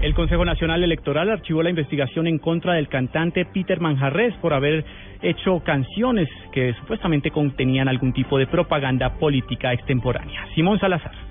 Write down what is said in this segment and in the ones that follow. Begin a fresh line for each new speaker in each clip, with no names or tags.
El Consejo Nacional Electoral archivó la investigación en contra del cantante Peter Manjarres por haber hecho canciones que supuestamente contenían algún tipo de propaganda política extemporánea. Simón Salazar.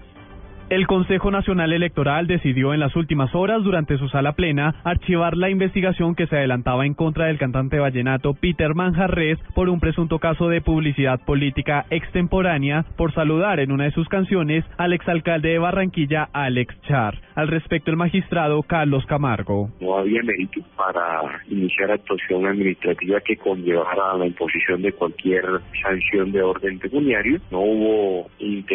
El Consejo Nacional Electoral decidió en las últimas horas, durante su sala plena, archivar la investigación que se adelantaba en contra del cantante vallenato Peter Manjarres por un presunto caso de publicidad política extemporánea por saludar en una de sus canciones al exalcalde de Barranquilla, Alex Char. Al respecto, el magistrado Carlos Camargo.
No había mérito para iniciar actuación administrativa que conllevara la imposición de cualquier sanción de orden pecuniario. No hubo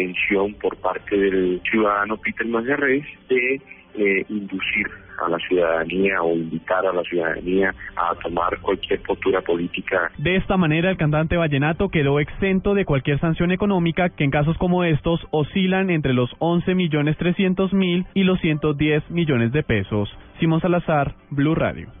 intención por parte del ciudadano Peter Manjarres de eh, inducir a la ciudadanía o invitar a la ciudadanía a tomar cualquier postura política.
De esta manera, el cantante vallenato quedó exento de cualquier sanción económica que en casos como estos oscilan entre los 11 millones 300 mil y los 110 millones de pesos. Simón Salazar, Blue Radio.